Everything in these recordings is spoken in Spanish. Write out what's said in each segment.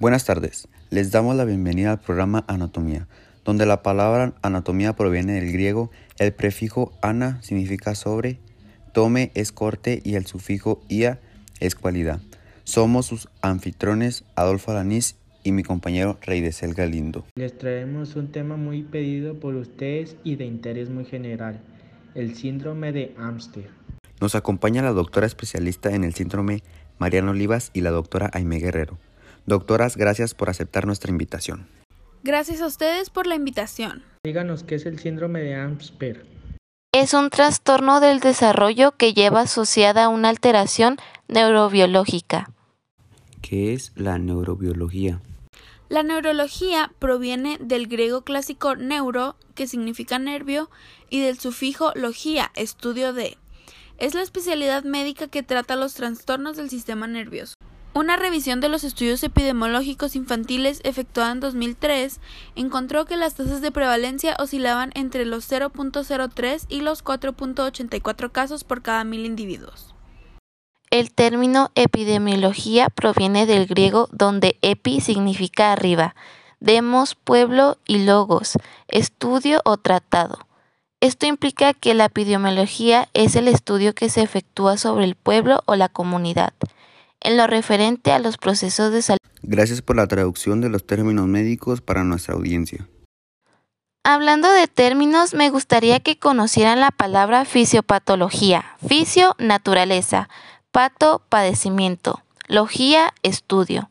Buenas tardes, les damos la bienvenida al programa Anatomía, donde la palabra anatomía proviene del griego, el prefijo ana significa sobre, tome es corte y el sufijo ia es cualidad. Somos sus anfitriones Adolfo Alanís y mi compañero Rey de Sel Galindo. Les traemos un tema muy pedido por ustedes y de interés muy general, el síndrome de Amster. Nos acompaña la doctora especialista en el síndrome Mariana Olivas y la doctora Aime Guerrero. Doctoras, gracias por aceptar nuestra invitación. Gracias a ustedes por la invitación. Díganos qué es el síndrome de Amster. Es un trastorno del desarrollo que lleva asociada una alteración neurobiológica. ¿Qué es la neurobiología? La neurología proviene del griego clásico neuro, que significa nervio, y del sufijo logía, estudio de. Es la especialidad médica que trata los trastornos del sistema nervioso. Una revisión de los estudios epidemiológicos infantiles efectuada en 2003 encontró que las tasas de prevalencia oscilaban entre los 0.03 y los 4.84 casos por cada mil individuos. El término epidemiología proviene del griego donde epi significa arriba, demos pueblo y logos, estudio o tratado. Esto implica que la epidemiología es el estudio que se efectúa sobre el pueblo o la comunidad en lo referente a los procesos de salud. Gracias por la traducción de los términos médicos para nuestra audiencia. Hablando de términos, me gustaría que conocieran la palabra fisiopatología. Fisio, naturaleza. Pato, padecimiento. Logía, estudio.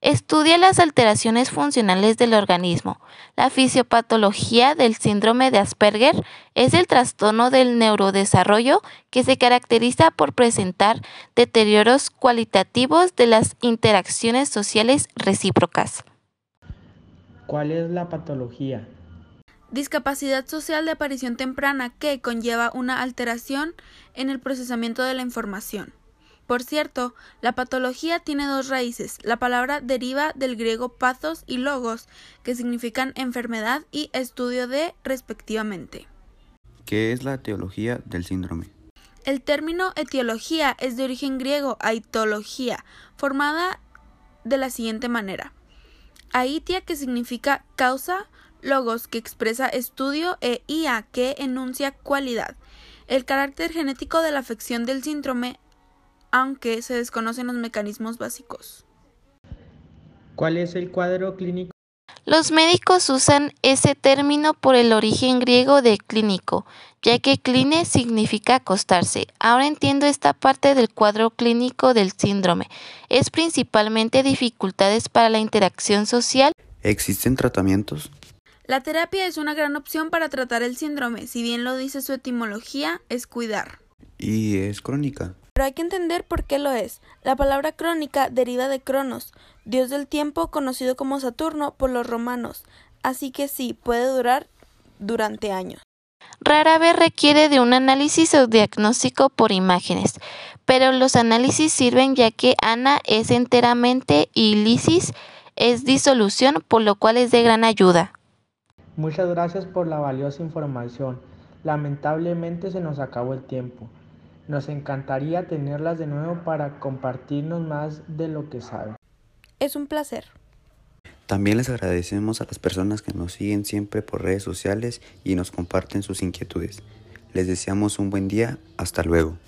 Estudia las alteraciones funcionales del organismo. La fisiopatología del síndrome de Asperger es el trastorno del neurodesarrollo que se caracteriza por presentar deterioros cualitativos de las interacciones sociales recíprocas. ¿Cuál es la patología? Discapacidad social de aparición temprana que conlleva una alteración en el procesamiento de la información. Por cierto, la patología tiene dos raíces. La palabra deriva del griego pathos y logos, que significan enfermedad y estudio de respectivamente. ¿Qué es la etiología del síndrome? El término etiología es de origen griego, aitología, formada de la siguiente manera. Aitia, que significa causa, logos, que expresa estudio, e ia, que enuncia cualidad. El carácter genético de la afección del síndrome aunque se desconocen los mecanismos básicos. ¿Cuál es el cuadro clínico? Los médicos usan ese término por el origen griego de clínico, ya que cline significa acostarse. Ahora entiendo esta parte del cuadro clínico del síndrome. Es principalmente dificultades para la interacción social. ¿Existen tratamientos? La terapia es una gran opción para tratar el síndrome, si bien lo dice su etimología, es cuidar. ¿Y es crónica? Pero hay que entender por qué lo es. La palabra crónica deriva de Cronos, dios del tiempo conocido como Saturno por los romanos, así que sí, puede durar durante años. Rara vez requiere de un análisis o diagnóstico por imágenes, pero los análisis sirven ya que Ana es enteramente y lisis es disolución, por lo cual es de gran ayuda. Muchas gracias por la valiosa información. Lamentablemente se nos acabó el tiempo. Nos encantaría tenerlas de nuevo para compartirnos más de lo que saben. Es un placer. También les agradecemos a las personas que nos siguen siempre por redes sociales y nos comparten sus inquietudes. Les deseamos un buen día. Hasta luego.